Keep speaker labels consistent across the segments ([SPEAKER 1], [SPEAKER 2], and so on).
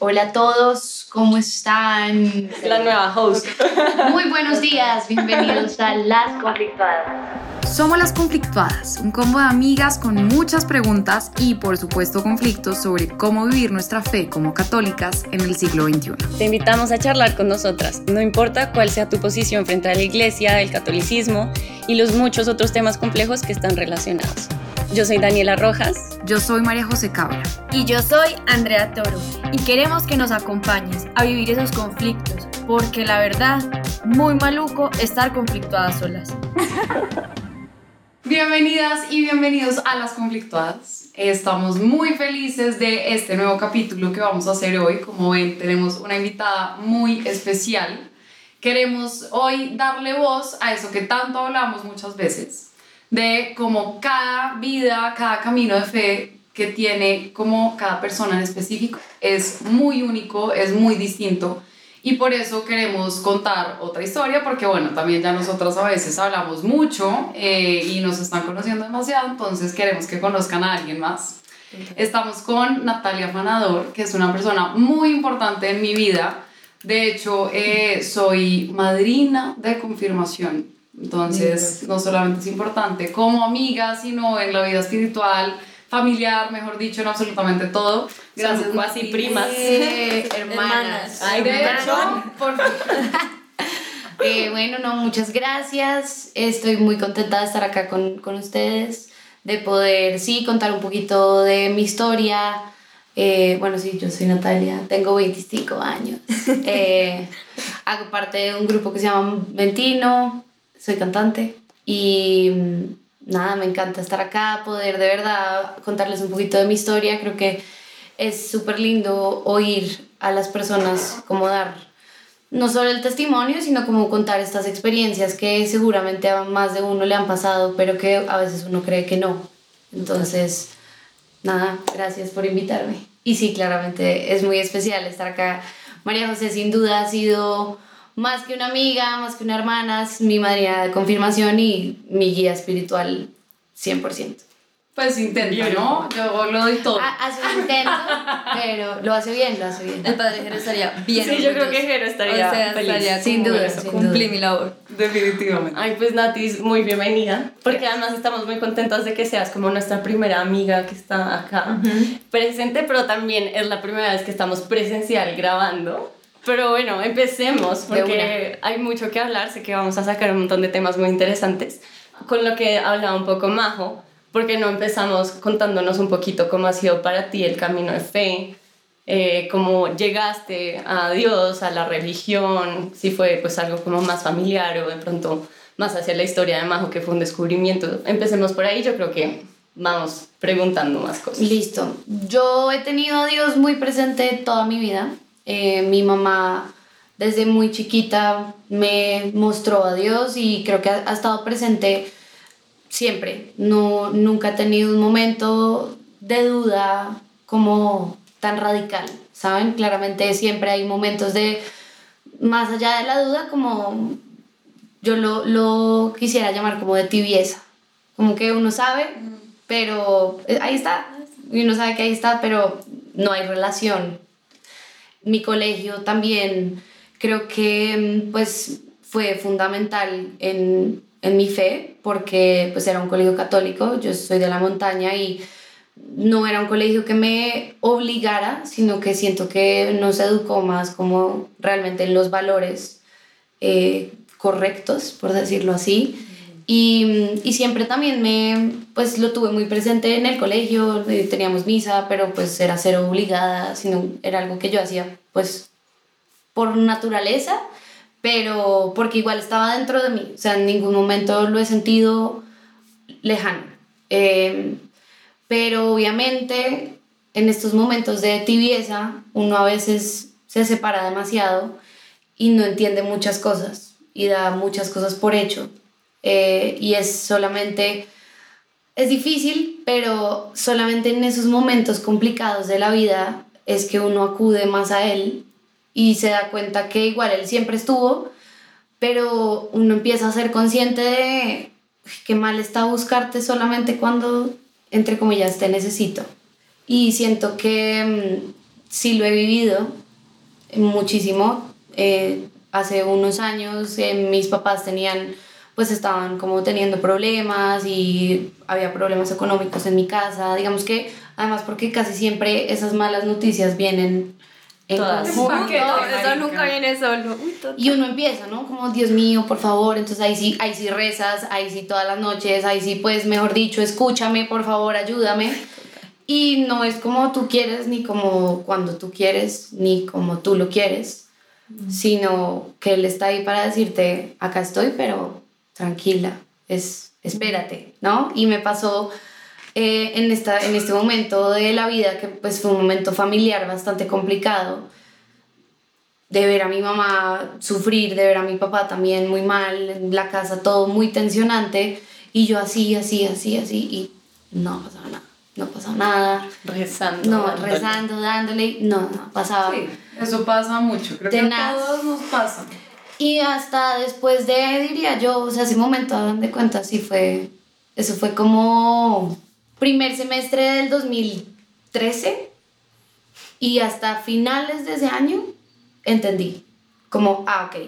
[SPEAKER 1] Hola a todos, ¿cómo están?
[SPEAKER 2] La nueva host.
[SPEAKER 1] Muy buenos días, bienvenidos a Las Conflictuadas.
[SPEAKER 3] Somos Las Conflictuadas, un combo de amigas con muchas preguntas y por supuesto conflictos sobre cómo vivir nuestra fe como católicas en el siglo XXI.
[SPEAKER 2] Te invitamos a charlar con nosotras, no importa cuál sea tu posición frente a la iglesia, el catolicismo y los muchos otros temas complejos que están relacionados. Yo soy Daniela Rojas.
[SPEAKER 3] Yo soy María José Cabra.
[SPEAKER 4] Y yo soy Andrea Toro. Y queremos que nos acompañes a vivir esos conflictos, porque la verdad, muy maluco estar conflictuadas solas.
[SPEAKER 5] Bienvenidas y bienvenidos a Las Conflictuadas. Estamos muy felices de este nuevo capítulo que vamos a hacer hoy. Como ven, tenemos una invitada muy especial. Queremos hoy darle voz a eso que tanto hablamos muchas veces, de cómo cada vida, cada camino de fe que tiene como cada persona en específico es muy único, es muy distinto y por eso queremos contar otra historia, porque bueno, también ya nosotras a veces hablamos mucho eh, y nos están conociendo demasiado, entonces queremos que conozcan a alguien más. Estamos con Natalia Fanador, que es una persona muy importante en mi vida. De hecho, eh, soy madrina de confirmación. Entonces, no solamente es importante como amiga, sino en la vida espiritual, familiar, mejor dicho, en absolutamente todo.
[SPEAKER 2] Gracias, casi primas.
[SPEAKER 1] Eh, hermanas.
[SPEAKER 2] Ay,
[SPEAKER 5] De hecho, por
[SPEAKER 1] Eh, bueno, no, muchas gracias. Estoy muy contenta de estar acá con, con ustedes, de poder, sí, contar un poquito de mi historia. Eh, bueno, sí, yo soy Natalia, tengo 25 años. Eh, hago parte de un grupo que se llama Ventino, soy cantante y mm, nada, me encanta estar acá, poder de verdad contarles un poquito de mi historia. Creo que es súper lindo oír a las personas como dar no solo el testimonio, sino como contar estas experiencias que seguramente a más de uno le han pasado, pero que a veces uno cree que no. Entonces, nada, gracias por invitarme. Y sí, claramente es muy especial estar acá. María José sin duda ha sido más que una amiga, más que una hermana, es mi madrina de confirmación y mi guía espiritual 100%.
[SPEAKER 5] pues intenta, ¿no? Yo lo doy todo.
[SPEAKER 1] Ha- Hace un intento, pero lo hace bien, lo hace bien.
[SPEAKER 4] El padre Jero estaría bien.
[SPEAKER 2] Sí, yo creo que Jero estaría
[SPEAKER 4] O sea,
[SPEAKER 2] feliz.
[SPEAKER 4] estaría
[SPEAKER 1] Sin duda,
[SPEAKER 4] eso,
[SPEAKER 1] sin
[SPEAKER 4] Cumplí
[SPEAKER 1] duda.
[SPEAKER 4] mi labor.
[SPEAKER 5] Definitivamente.
[SPEAKER 2] Ay, pues Natis, muy bienvenida, porque además estamos muy contentas de que seas como nuestra primera amiga que está acá presente, pero también es la primera vez que estamos presencial grabando. Pero bueno, empecemos, porque hay mucho que hablar, sé que vamos a sacar un montón de temas muy interesantes, con lo que hablaba un poco Majo, porque no empezamos contándonos un poquito cómo ha sido para ti el camino de fe, eh, cómo llegaste a Dios, a la religión, si fue pues algo como más familiar o de pronto más hacia la historia de Majo que fue un descubrimiento. Empecemos por ahí, yo creo que vamos preguntando más cosas.
[SPEAKER 1] Listo. Yo he tenido a Dios muy presente toda mi vida. Eh, mi mamá desde muy chiquita me mostró a Dios y creo que ha, ha estado presente siempre. No, nunca he tenido un momento de duda como tan radical, ¿saben? Claramente siempre hay momentos de, más allá de la duda, como yo lo, lo quisiera llamar como de tibieza. Como que uno sabe, pero eh, ahí está. Y uno sabe que ahí está, pero no hay relación. Mi colegio también creo que mm, pues fue fundamental en, en mi fe porque pues era un colegio católico, yo soy de la montaña y no era un colegio que me obligara, sino que siento que nos educó más como realmente en los valores eh, correctos, por decirlo así. Y, y siempre también me, pues lo tuve muy presente en el colegio, eh, teníamos misa, pero pues era cero obligada, sino era algo que yo hacía pues por naturaleza, pero porque igual estaba dentro de mí, o sea, en ningún momento lo he sentido lejano. Eh, pero obviamente en estos momentos de tibieza uno a veces se separa demasiado y no entiende muchas cosas y da muchas cosas por hecho. Eh, y es solamente, es difícil, pero solamente en esos momentos complicados de la vida es que uno acude más a él y se da cuenta que igual él siempre estuvo, pero uno empieza a ser consciente de que mal está buscarte solamente cuando, entre comillas, te necesito. Y siento que mm, sí lo he vivido muchísimo. Eh, hace unos años eh, mis papás tenían, pues estaban como teniendo problemas y había problemas económicos en mi casa. Digamos que, además porque casi siempre esas malas noticias vienen en
[SPEAKER 2] Todas.
[SPEAKER 1] conjunto.
[SPEAKER 4] Eso nunca viene solo. Uy.
[SPEAKER 1] Y uno empieza, ¿no? Como, Dios mío, por favor, entonces ahí sí, ahí sí rezas, ahí sí todas las noches, ahí sí, pues, mejor dicho, escúchame, por favor, ayúdame. Y no es como tú quieres, ni como cuando tú quieres, ni como tú lo quieres, sino que Él está ahí para decirte, acá estoy, pero tranquila, es, espérate, ¿no? Y me pasó eh, en, esta, en este momento de la vida, que pues fue un momento familiar bastante complicado, de ver a mi mamá sufrir, de ver a mi papá también muy mal, en la casa todo muy tensionante, y yo así, así, así, así, y no pasaba nada, no pasaba nada,
[SPEAKER 2] Rezando.
[SPEAKER 1] no,
[SPEAKER 2] dándole.
[SPEAKER 1] rezando, dándole, no, no pasaba.
[SPEAKER 5] Sí, eso pasa mucho. Creo que a todos nos pasa.
[SPEAKER 1] Y hasta después de, diría yo, o sea, ese momento, hagan de cuenta, sí fue, eso fue como primer semestre del 2013 y hasta finales de ese año entendí, como, ah, ok,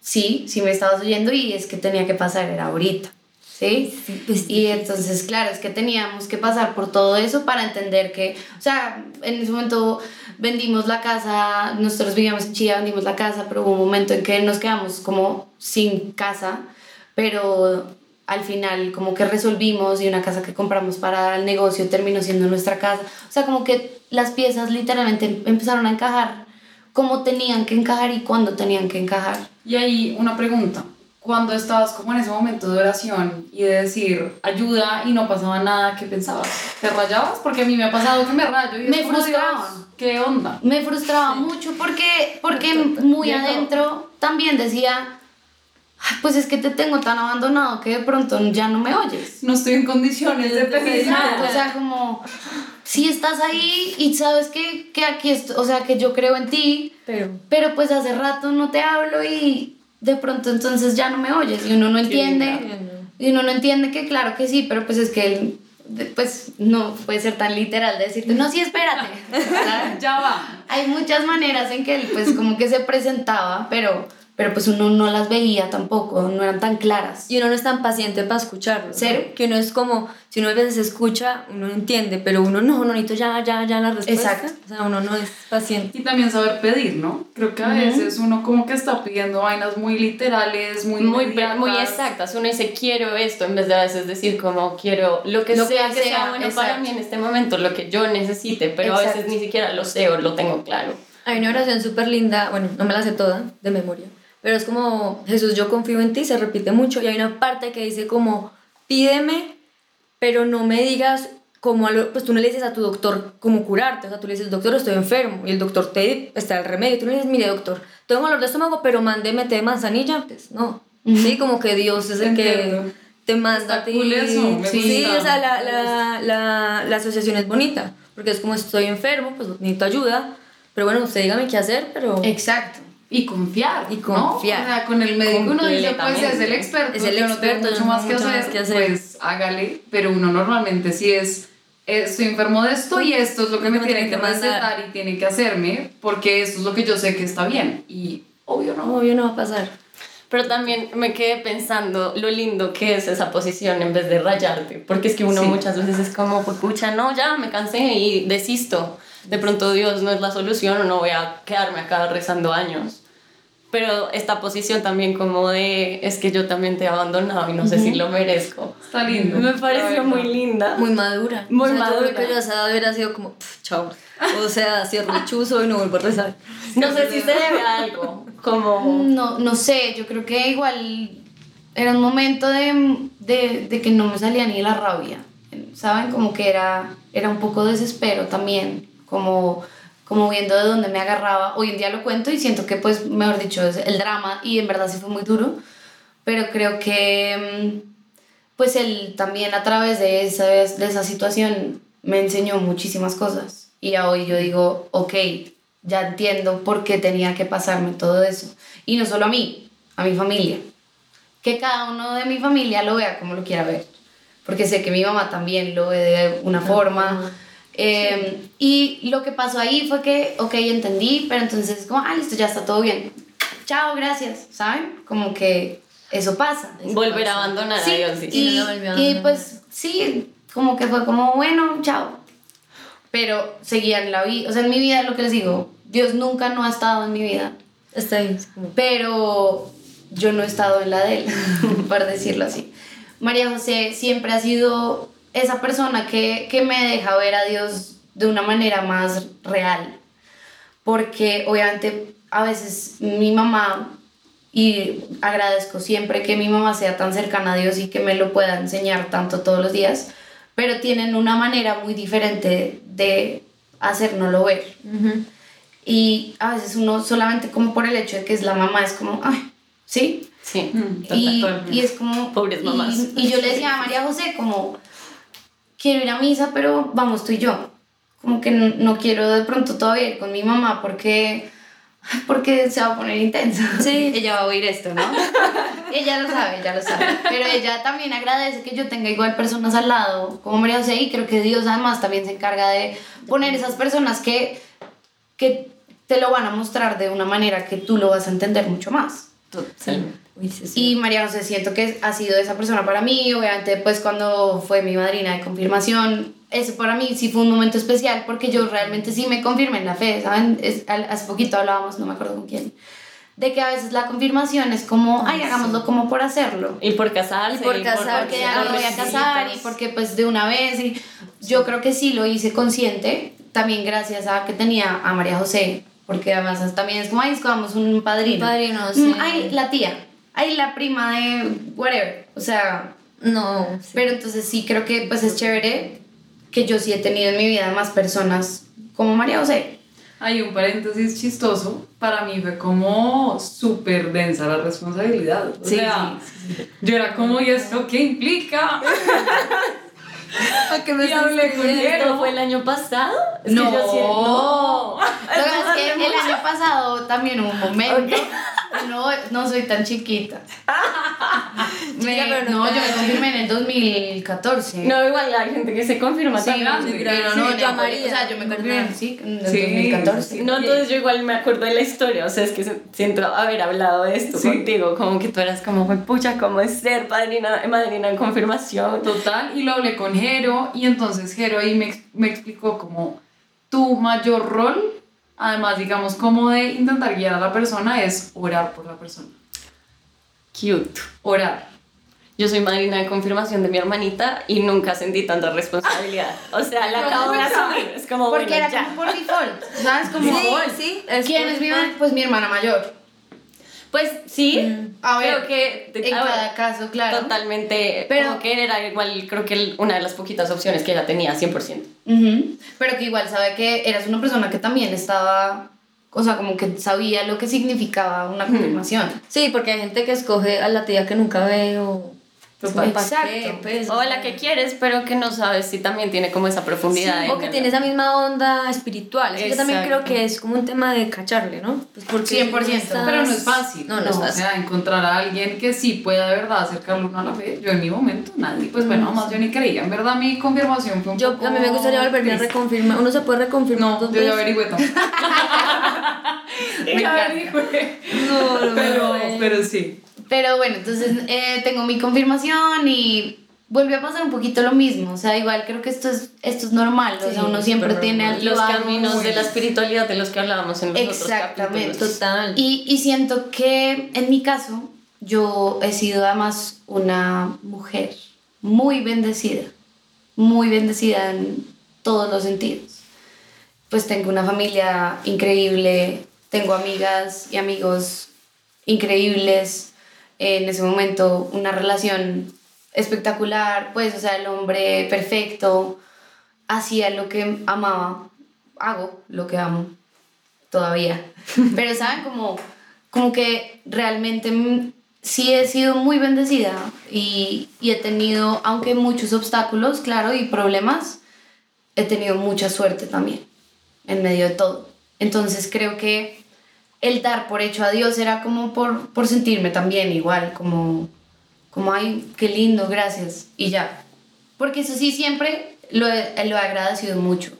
[SPEAKER 1] sí, sí me estabas oyendo y es que tenía que pasar, era ahorita, ¿sí? y entonces, claro, es que teníamos que pasar por todo eso para entender que, o sea, en ese momento vendimos la casa, nosotros vivíamos en Chile, vendimos la casa, pero hubo un momento en que nos quedamos como sin casa, pero al final como que resolvimos y una casa que compramos para el negocio terminó siendo nuestra casa. O sea, como que las piezas literalmente empezaron a encajar como tenían que encajar y cuando tenían que encajar.
[SPEAKER 5] Y ahí una pregunta. Cuando estabas como en ese momento de oración y de decir ayuda y no pasaba nada, ¿qué pensabas? ¿Te rayabas? Porque a mí me ha pasado que me rayo y es
[SPEAKER 1] Me frustraba.
[SPEAKER 5] Dios, ¿Qué onda?
[SPEAKER 1] Me frustraba mucho porque, porque muy adentro también decía, "Ay, pues es que te tengo tan abandonado que de pronto ya no me oyes.
[SPEAKER 5] No estoy en condiciones de nada.
[SPEAKER 1] o sea, como si estás ahí y sabes que, que aquí, o sea, que yo creo en ti,
[SPEAKER 4] Pero
[SPEAKER 1] pero pues hace rato no te hablo y de pronto entonces ya no me oyes y uno no entiende. Y uno no entiende que claro que sí, pero pues es que él, pues no puede ser tan literal de decirte, no, sí, espérate.
[SPEAKER 5] Ya va.
[SPEAKER 1] Hay muchas maneras en que él pues como que se presentaba, pero, pero pues uno no las veía tampoco, no eran tan claras.
[SPEAKER 4] Y uno no es tan paciente para escucharlo. ¿no?
[SPEAKER 1] Cero.
[SPEAKER 4] Que uno es como, si uno a veces escucha, uno no entiende, pero uno no, no necesito ya, ya, ya la respuesta.
[SPEAKER 1] Exacto.
[SPEAKER 4] O sea, uno no es paciente.
[SPEAKER 5] Y también saber pedir, ¿no? Creo que a veces uno como que está pidiendo vainas muy literales, muy
[SPEAKER 2] muy, muy exactas. Uno dice quiero esto en vez de a veces decir como quiero lo que
[SPEAKER 1] Lo
[SPEAKER 2] sea que sea,
[SPEAKER 1] sea,
[SPEAKER 2] bueno para
[SPEAKER 1] exacto.
[SPEAKER 2] mí en este momento, lo que yo necesite, pero a veces ni siquiera lo sé o lo tengo claro.
[SPEAKER 4] Hay una oración súper linda, bueno, no me la sé toda de memoria, pero es como, Jesús, yo confío en ti, se repite mucho, y hay una parte que dice como, pídeme, pero no me digas como, pues tú no le dices a tu doctor cómo curarte, o sea, tú le dices, doctor, estoy enfermo, y el doctor te está el remedio, tú le dices, mire, doctor, tengo dolor de estómago, pero mándeme té de manzanilla, pues no, sí, como que Dios es el que te manda a ti. sí,
[SPEAKER 5] gusta.
[SPEAKER 4] o sea, la, la, la, la asociación es bonita, porque es como estoy enfermo, pues necesito ayuda, pero bueno, usted dígame qué hacer, pero...
[SPEAKER 1] Exacto.
[SPEAKER 5] Y confiar.
[SPEAKER 4] Y
[SPEAKER 5] ¿no?
[SPEAKER 4] confiar.
[SPEAKER 5] O sea, con el médico uno dice, pues es el experto.
[SPEAKER 4] Es el
[SPEAKER 5] yo no tengo
[SPEAKER 4] experto, yo
[SPEAKER 5] mucho
[SPEAKER 4] no
[SPEAKER 5] más que
[SPEAKER 4] mucho
[SPEAKER 5] hacer,
[SPEAKER 4] más que hacer.
[SPEAKER 5] Pues hágale. Pero uno normalmente sí es, eh, estoy enfermo de esto y esto es lo que me tiene que
[SPEAKER 4] mandar.
[SPEAKER 5] recetar y tiene que hacerme porque esto es lo que yo sé que está bien. Y obvio no.
[SPEAKER 4] Obvio no va a pasar.
[SPEAKER 2] Pero también me quedé pensando lo lindo que es esa posición en vez de rayarte, porque es que uno
[SPEAKER 5] Sí.
[SPEAKER 2] muchas veces es como, pues pucha, no, ya me cansé y desisto. De pronto Dios no es la solución o no voy a quedarme acá rezando años. Pero esta posición también como de, es que yo también te he abandonado y no sé si lo merezco.
[SPEAKER 5] Está lindo.
[SPEAKER 2] Me pareció muy linda.
[SPEAKER 4] Muy madura.
[SPEAKER 2] Muy
[SPEAKER 4] o sea, Yo creo
[SPEAKER 2] madura.
[SPEAKER 4] que hubiera sido como, "Pff, chao. O sea, cierro el chuzo y no vuelvo a rezar.
[SPEAKER 2] No sé si se debe a algo, como...
[SPEAKER 1] No, no sé, yo creo que igual era un momento de, de, de que no me salía ni la rabia en, ¿saben? Como que era, era un poco desespero también, como, como viendo de dónde me agarraba. Hoy en día lo cuento y siento que, pues, mejor dicho, es el drama y en verdad sí fue muy duro, pero creo que, mm, pues, él también a través de esa, de esa situación me enseñó muchísimas cosas. Y a hoy yo digo, ok, ya entiendo por qué tenía que pasarme todo eso. Y no solo a mí, a mi familia. Que cada uno de mi familia lo vea como lo quiera ver. Porque sé que mi mamá también lo ve de una forma. Eh, y lo que pasó ahí fue que, ok, entendí, pero entonces como, ah, listo, ya está todo bien. Chao, gracias, ¿saben? Como que eso pasa.
[SPEAKER 2] Volver a abandonar
[SPEAKER 1] Sí,
[SPEAKER 2] a Dios. sí.
[SPEAKER 1] y,
[SPEAKER 4] no lo volvió a
[SPEAKER 1] y
[SPEAKER 4] abandonar.
[SPEAKER 1] pues sí, como que fue como, bueno, chao. Pero seguía en la vida, o sea, en mi vida lo que les digo, Dios nunca no ha estado en mi vida,
[SPEAKER 4] Está ahí.
[SPEAKER 1] pero yo no he estado en la de él, por decirlo así. María José siempre ha sido esa persona que, que me deja ver a Dios de una manera más real, porque obviamente a veces mi mamá, y agradezco siempre que mi mamá sea tan cercana a Dios y que me lo pueda enseñar tanto todos los días, pero tienen una manera muy diferente de hacérnoslo ver.
[SPEAKER 4] Ujú.
[SPEAKER 1] Y a veces uno solamente como por el hecho de que es la mamá es como, ay, ¿sí?
[SPEAKER 2] Sí,
[SPEAKER 1] Y,
[SPEAKER 2] total.
[SPEAKER 1] y es como...
[SPEAKER 2] Pobres
[SPEAKER 1] y-
[SPEAKER 2] mamás.
[SPEAKER 1] Y, yo le decía a María José como, quiero ir a misa, pero vamos tú y yo. Como que no, no quiero de pronto todavía ir con mi mamá porque, porque se va a poner intensa.
[SPEAKER 4] Sí.
[SPEAKER 1] ella va a oír esto, ¿no? ella lo sabe, ella lo sabe. Pero ella también agradece que yo tenga igual personas al lado como María José y creo que Dios además también se encarga de poner esas personas que, que te lo van a mostrar de una manera que tú lo vas a entender mucho más.
[SPEAKER 4] Sí.
[SPEAKER 1] Y María José siento que ha sido esa persona para mí, obviamente pues cuando fue mi madrina de confirmación, eso para mí sí fue un momento especial porque yo realmente sí me confirmé en la fe, ¿saben? Es- al- hace poquito hablábamos, no me acuerdo con quién, de que a veces la confirmación es como, ay, hagámoslo como por hacerlo.
[SPEAKER 2] Y por casarse.
[SPEAKER 4] Y por casarse,
[SPEAKER 1] Porque ya me voy a casar y porque pues de una vez y yo creo que sí lo hice consciente, también gracias a que tenía a María José, porque además también es como, ay, escogamos un padrino.
[SPEAKER 4] Un padrino,
[SPEAKER 1] Mm,
[SPEAKER 4] sí.
[SPEAKER 1] Ay, la tía, ay, la prima de whatever, o sea,
[SPEAKER 4] No. sí.
[SPEAKER 1] pero entonces sí creo que pues es chévere que yo sí he tenido en mi vida más personas como María José.
[SPEAKER 5] Hay un paréntesis chistoso. Para mí fue como súper densa la responsabilidad. O
[SPEAKER 1] Sí,
[SPEAKER 5] sea, yo era como, ¿y esto qué implica?
[SPEAKER 4] ¿A qué me
[SPEAKER 5] Y
[SPEAKER 4] estás
[SPEAKER 5] hablé con él.
[SPEAKER 2] ¿Esto fue el año pasado? Es
[SPEAKER 1] No.
[SPEAKER 2] que yo no.
[SPEAKER 1] Lo que pasa es que el año pasado también hubo un momento. No, no soy tan chiquita. Me-
[SPEAKER 4] Chiquita, pero no
[SPEAKER 1] no, yo me confirmé en el 2014.
[SPEAKER 2] No, igual hay gente que se confirma
[SPEAKER 5] Sí, grande.
[SPEAKER 1] pero
[SPEAKER 4] Sí,
[SPEAKER 1] no,
[SPEAKER 4] yo María.
[SPEAKER 1] O sea, yo me confirmé, sí, en el
[SPEAKER 5] Sí,
[SPEAKER 1] 2014.
[SPEAKER 2] No, entonces yo igual me acuerdo de la historia, o sea, es que siento haber hablado de esto
[SPEAKER 5] Sí.
[SPEAKER 2] contigo, como que tú eras como, "Fue pucha, ¿cómo es ser padrina, madrina en confirmación?
[SPEAKER 5] Total, y lo hablé con Jero, y entonces Jero ahí me, me explicó como tu mayor rol, además, digamos, como de intentar guiar a la persona, es orar por la persona.
[SPEAKER 2] Cute.
[SPEAKER 5] Orar.
[SPEAKER 2] Yo soy madrina de confirmación de mi hermanita y nunca sentí tanta responsabilidad. O sea, la acabo de asumir. Es como,
[SPEAKER 1] Porque
[SPEAKER 2] bueno,
[SPEAKER 1] era
[SPEAKER 2] ya.
[SPEAKER 1] como por default, ¿sabes? Como,
[SPEAKER 4] Sí,
[SPEAKER 1] "Ay,
[SPEAKER 4] sí,
[SPEAKER 1] ¿Quién es mi? Pues mi hermana mayor.
[SPEAKER 2] Pues sí,
[SPEAKER 1] A ver,
[SPEAKER 2] creo que
[SPEAKER 1] en
[SPEAKER 2] a ver,
[SPEAKER 1] cada caso, claro.
[SPEAKER 2] totalmente,
[SPEAKER 1] Pero-
[SPEAKER 2] como que era igual, creo que una de las poquitas opciones que ella tenía, 100%.
[SPEAKER 1] Ujú, Pero que igual sabe que eras una persona que también estaba, o sea, como que sabía lo que significaba una confirmación.
[SPEAKER 4] Sí, porque hay gente que escoge a la tía que nunca ve o...
[SPEAKER 5] Total.
[SPEAKER 4] ¿para
[SPEAKER 1] Exacto.
[SPEAKER 4] pues?
[SPEAKER 2] O la que quieres, pero que no sabes si también tiene como esa profundidad.
[SPEAKER 4] o que tiene esa misma onda espiritual. Es que yo también creo que es como un tema de cacharle, ¿no? Pues porque
[SPEAKER 1] 100%,
[SPEAKER 4] estás-
[SPEAKER 5] Pero no es fácil.
[SPEAKER 4] No, no, es
[SPEAKER 5] O
[SPEAKER 4] fácil.
[SPEAKER 5] sea, encontrar a alguien que sí pueda de verdad acercarlo uno a la fe. Yo en mi momento, nadie. Pues bueno, más yo ni creía. En verdad, mi confirmación fue un
[SPEAKER 4] Yo,
[SPEAKER 5] poco.
[SPEAKER 4] a mí me gustaría volverme a reconfirmar. Uno se puede reconfirmar
[SPEAKER 5] No,
[SPEAKER 4] dos
[SPEAKER 5] yo ya averigüé todo. me
[SPEAKER 1] Ya
[SPEAKER 5] encanta.
[SPEAKER 4] No, no,
[SPEAKER 5] Pero,
[SPEAKER 4] no.
[SPEAKER 5] pero sí.
[SPEAKER 1] Pero bueno, entonces eh, tengo mi confirmación y volvió a pasar un poquito lo mismo. O sea, igual creo que esto es, esto es normal. o
[SPEAKER 4] Sí,
[SPEAKER 1] sea, uno siempre tiene
[SPEAKER 4] normal.
[SPEAKER 2] los caminos de la espiritualidad de los que hablábamos en los otros
[SPEAKER 1] Exactamente.
[SPEAKER 2] capítulos.
[SPEAKER 4] Total.
[SPEAKER 1] Y, y siento que en mi caso, yo he sido además una mujer muy bendecida, muy bendecida en todos los sentidos. Pues tengo una familia increíble, tengo amigas y amigos increíbles, en ese momento una relación espectacular, pues, o sea, el hombre perfecto, hacía lo que amaba, hago lo que amo todavía. Pero, ¿saben? Como, como que realmente sí he sido muy bendecida y, y he tenido, aunque muchos obstáculos, claro, y problemas, he tenido mucha suerte también en medio de todo. Entonces creo que el dar por hecho a Dios era como por, por sentirme también igual, como, como, ay, qué lindo, gracias, y ya. Porque eso sí, siempre lo he, lo he agradecido mucho.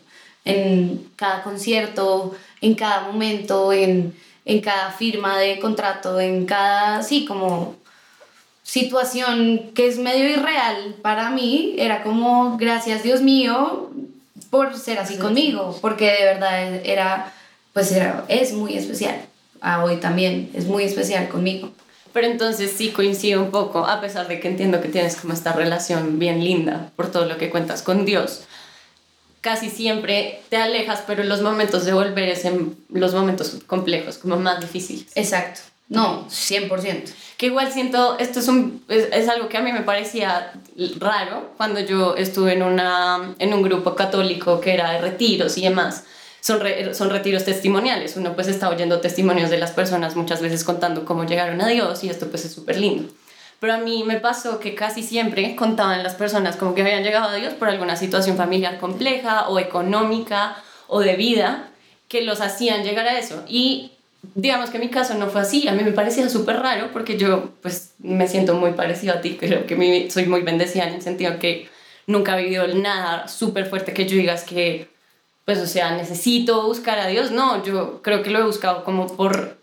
[SPEAKER 1] En cada concierto, en cada momento, en, en cada firma de contrato, en cada, sí, como situación que es medio irreal para mí, era como, gracias Dios mío por ser así conmigo, porque de verdad era, pues era, es muy especial. A hoy también es muy especial conmigo.
[SPEAKER 2] Pero entonces sí coincido un poco, a pesar de que entiendo que tienes como esta relación bien linda por todo lo que cuentas con Dios. Casi siempre te alejas, pero los momentos de volver es en los momentos complejos, como más difíciles.
[SPEAKER 1] Exacto. No, 100%.
[SPEAKER 2] Que igual siento, esto es, un, es, es, algo que a mí me parecía raro cuando yo estuve en, una, en un grupo católico que era de retiros y demás. Son, son retiros testimoniales. Uno pues está oyendo testimonios de las personas muchas veces contando cómo llegaron a Dios y esto pues es súper lindo. Pero a mí me pasó que casi siempre contaban las personas como que habían llegado a Dios por alguna situación familiar compleja o económica o de vida que los hacían llegar a eso. Y digamos que mi caso no fue así, a mí me parecía súper raro porque yo pues me siento muy parecido a ti, creo que soy muy bendecida en el sentido que nunca he vivido nada súper fuerte que yo digas que pues o sea necesito buscar a Dios, no, yo creo que lo he buscado como por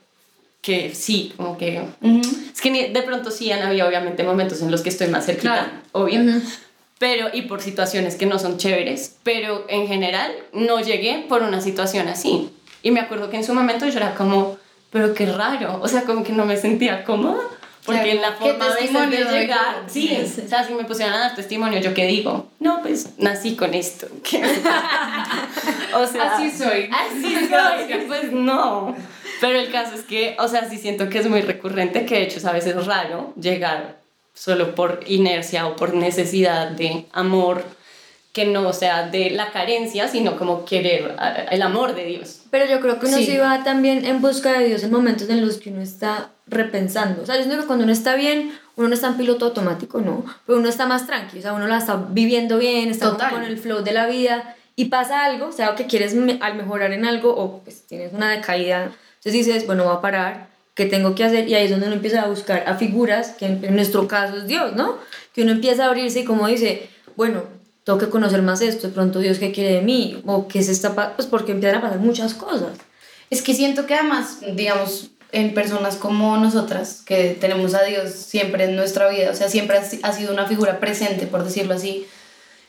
[SPEAKER 2] que sí, como que uh -huh. es que de pronto sí han habido obviamente momentos en los que estoy más cerquita, claro. obvio. Uh -huh. Pero, y por situaciones que no son chéveres, pero en general no llegué por una situación así. Y me acuerdo que en su momento yo era como, pero qué raro, o sea, como que no me sentía cómoda, porque en la forma de llegar, sí, sí, o sea, si me pusieran a dar testimonio, ¿yo qué digo? No, pues nací con esto.
[SPEAKER 5] o sea, así soy.
[SPEAKER 2] Así soy, pues no. Pero el caso es que, o sea, sí siento que es muy recurrente, que de hecho es a veces raro llegar solo por inercia o por necesidad de amor que no sea de la carencia, sino como querer el amor de Dios.
[SPEAKER 4] Pero yo creo que uno sí. se va también en busca de Dios en momentos en los que uno está repensando. O sea, yo siento que cuando uno está bien, uno no está en piloto automático, no, pero uno está más tranquilo, o sea, uno la está viviendo bien, está Total. con el flow de la vida y pasa algo, o sea, que quieres al mejorar en algo o pues tienes una decaída, entonces dices, bueno, voy a parar, ¿qué tengo que hacer? Y ahí es donde uno empieza a buscar a figuras, que en nuestro caso es Dios, ¿no? Que uno empieza a abrirse y como dice, bueno, tengo que conocer más esto, de pronto Dios qué quiere de mí, o qué se está, pues porque empiezan a pasar muchas cosas.
[SPEAKER 1] Es que siento que además, digamos, en personas como nosotras, que tenemos a Dios siempre en nuestra vida, o sea, siempre ha sido una figura presente, por decirlo así,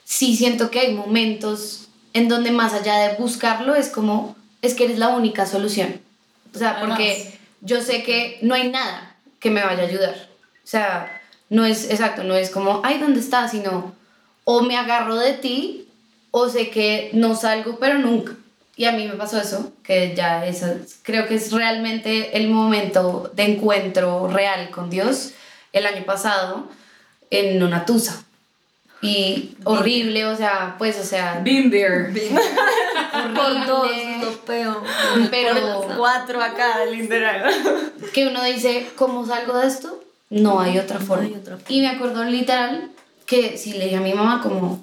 [SPEAKER 1] sí siento que hay momentos en donde más allá de buscarlo es como, es que eres la única solución. O sea, porque yo sé que no hay nada que me vaya a ayudar. O sea, no es, exacto, no es como, ay, ¿dónde estás? Sino, o me agarro de ti o sé que no salgo, pero nunca. Y a mí me pasó eso, que ya es, creo que es realmente el momento de encuentro real con Dios el año pasado en una tusa. Y horrible, o sea, pues, o sea...
[SPEAKER 5] Been there.
[SPEAKER 4] Been there. Por dos, lo peor.
[SPEAKER 1] Pero...
[SPEAKER 2] Por cuatro acá, literal.
[SPEAKER 1] Que uno dice, ¿cómo salgo de esto? No hay otra forma.
[SPEAKER 4] No hay otra forma.
[SPEAKER 1] Y me acuerdo literal que si le dije a mi mamá como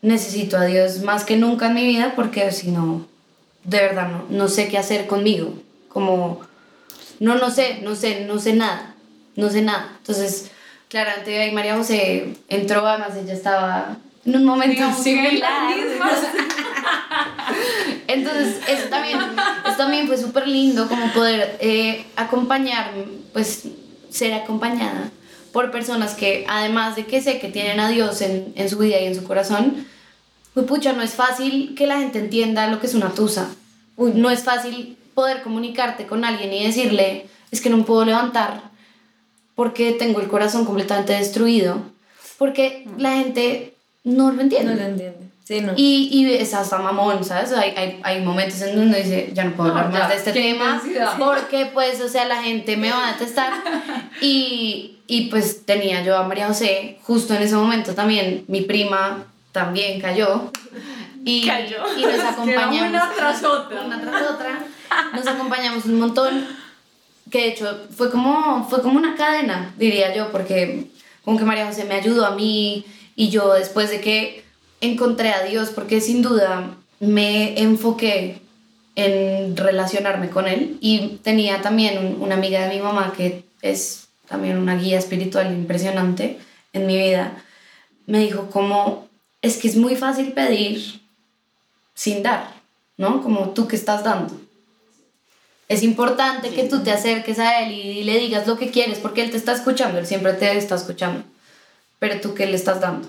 [SPEAKER 1] necesito a Dios más que nunca en mi vida porque si no, de verdad no, no sé qué hacer conmigo. Como, no, no sé, no sé, no sé nada, no sé nada. Entonces, claramente ahí María José entró, además ella estaba en un momento similar. Entonces, eso también, eso también fue súper lindo como poder eh, acompañar, pues ser acompañada por personas que, además de que sé que tienen a Dios en, en su vida y en su corazón, pues pucha, no es fácil que la gente entienda lo que es una tusa. Uy, no es fácil poder comunicarte con alguien y decirle, es que no me puedo levantar porque tengo el corazón completamente destruido. Porque la gente no lo entiende.
[SPEAKER 4] No lo entiende. Sí, no.
[SPEAKER 1] Y, y es hasta mamón, ¿sabes? Hay, hay, hay momentos en donde dice, ya no puedo
[SPEAKER 5] No,
[SPEAKER 1] hablar
[SPEAKER 5] ya,
[SPEAKER 1] más de este tema,
[SPEAKER 5] intensidad.
[SPEAKER 1] porque pues, o sea, la gente me va a detestar. Y, y pues tenía yo a María José, justo en ese momento también, mi prima también cayó. Y,
[SPEAKER 2] Cayó.
[SPEAKER 1] y nos acompañamos.
[SPEAKER 5] una tras otra.
[SPEAKER 1] Una tras otra. Nos acompañamos un montón. Que de hecho fue como, fue como una cadena, diría yo, porque como que María José me ayudó a mí y yo después de que encontré a Dios, porque sin duda me enfoqué en relacionarme con Él y tenía también un- una amiga de mi mamá que es también una guía espiritual impresionante en mi vida, me dijo como, es que es muy fácil pedir sin dar, ¿no? Como tú que estás dando. Es importante que tú te acerques a él y le digas lo que quieres porque él te está escuchando, él siempre te está escuchando. Pero tú qué le estás dando.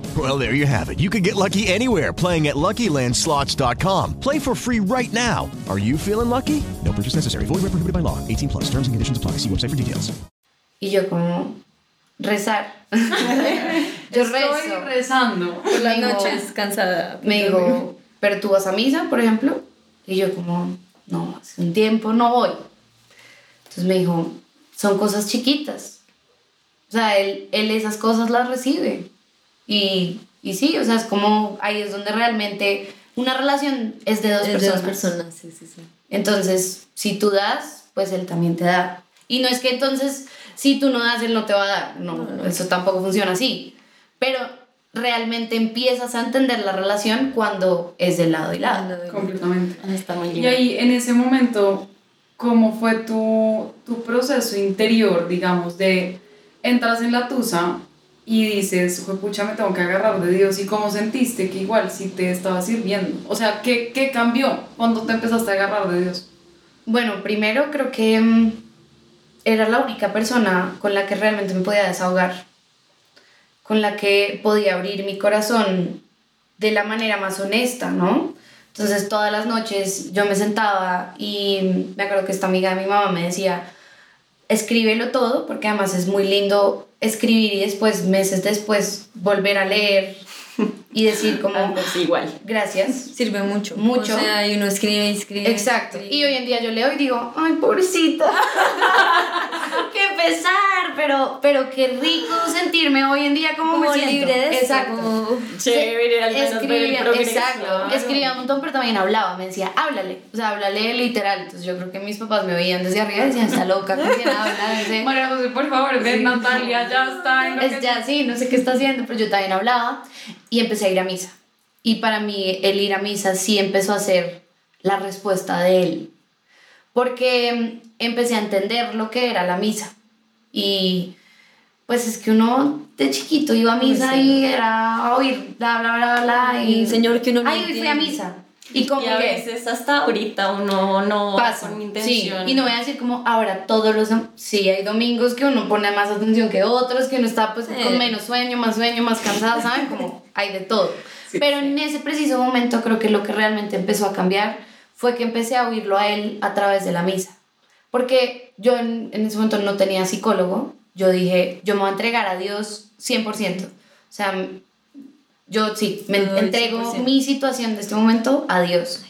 [SPEAKER 6] Well, there you have it. You can get lucky anywhere playing at LuckyLandSlots.com. Play for free right now. Are you feeling lucky? No purchase necessary. Void where prohibited by law. 18 plus. Terms and conditions apply. See website for details.
[SPEAKER 1] Y yo como, rezar. yo
[SPEAKER 5] Estoy rezando.
[SPEAKER 4] Por las
[SPEAKER 1] Me dijo-
[SPEAKER 4] noches, cansada.
[SPEAKER 1] Me dijo, pero tú vas a misa, por ejemplo. Y yo como, no, hace un tiempo no voy. Entonces me dijo, son cosas chiquitas. O sea, él, él esas cosas las recibe. Y, y sí, o sea, es como, ahí es donde realmente una relación es de dos
[SPEAKER 4] Es de
[SPEAKER 1] personas.
[SPEAKER 4] dos personas, sí, sí, sí.
[SPEAKER 1] Entonces, si tú das, pues él también te da. Y no es que entonces, si tú no das, él no te va a dar. No, eso tampoco funciona así. Pero realmente empiezas a entender la relación cuando es de lado y lado.
[SPEAKER 5] Completamente.
[SPEAKER 2] Ah, Está muy
[SPEAKER 5] Y
[SPEAKER 2] lindo.
[SPEAKER 5] ahí, en ese momento, ¿cómo fue tu, tu proceso interior, digamos, de entras en la tusa y dices, "Jue pucha, me tengo que agarrar de Dios? ¿Y cómo sentiste que igual sí te estaba sirviendo? O sea, ¿qué, qué cambió cuando te empezaste a agarrar de Dios?
[SPEAKER 1] Bueno, primero creo que mm, era la única persona con la que realmente me podía desahogar, con la que podía abrir mi corazón de la manera más honesta, ¿no? Entonces todas las noches yo me sentaba y me acuerdo que esta amiga de mi mamá me decía, escríbelo todo, porque además es muy lindo escribir y después, meses después, volver a leer y decir como,
[SPEAKER 2] Ah, pues igual.
[SPEAKER 1] gracias.
[SPEAKER 4] Sirve mucho.
[SPEAKER 1] Mucho.
[SPEAKER 4] O sea, y uno escribe y escribe.
[SPEAKER 1] Exacto.
[SPEAKER 4] escribe.
[SPEAKER 1] Y hoy en día yo leo y digo, ay, pobrecita. qué pesar, pero, pero qué rico sentirme hoy en día como, me
[SPEAKER 4] Como
[SPEAKER 1] siento.
[SPEAKER 4] libre de
[SPEAKER 1] Exacto.
[SPEAKER 4] como-
[SPEAKER 2] Chévere, al menos ver el
[SPEAKER 1] Escribía,
[SPEAKER 2] progreso.
[SPEAKER 1] exacto, escribía un montón, pero también hablaba, me decía, háblale, o sea, háblale literal. Entonces yo creo que mis papás me veían desde arriba y decían, está loca, ¿con quién habla? Dice,
[SPEAKER 5] María José, por favor, ven, Natalia, ya está. en lo
[SPEAKER 1] es
[SPEAKER 5] que-
[SPEAKER 1] ya, sí, no sé qué está haciendo, pero yo también hablaba y empecé a ir a misa. Y para mí el ir a misa sí empezó a ser la respuesta de él. Porque mm, empecé a entender lo que era la misa. Y pues es que uno de chiquito iba a misa y era a oír bla, bla, bla, bla. Y
[SPEAKER 4] Un señor que uno no
[SPEAKER 1] Ay, hoy fui a misa. Y como
[SPEAKER 2] Y a
[SPEAKER 1] que
[SPEAKER 2] veces hasta ahorita uno no
[SPEAKER 1] pasa.
[SPEAKER 2] con
[SPEAKER 1] Sí,
[SPEAKER 2] intención.
[SPEAKER 1] y no voy a decir como ahora todos los sí hay domingos que uno pone más atención que otros, que uno está pues
[SPEAKER 4] Sí.
[SPEAKER 1] con menos sueño, más sueño, más cansado, ¿saben? Como hay de todo. Pero en ese preciso momento creo que lo que realmente empezó a cambiar fue que empecé a oírlo a él a través de la misa. Porque yo en, en ese momento no tenía psicólogo, yo dije, yo me voy a entregar a Dios 100%. O sea, yo sí, me
[SPEAKER 4] Todo
[SPEAKER 1] entrego
[SPEAKER 4] 100%.
[SPEAKER 1] mi situación de este momento a Dios.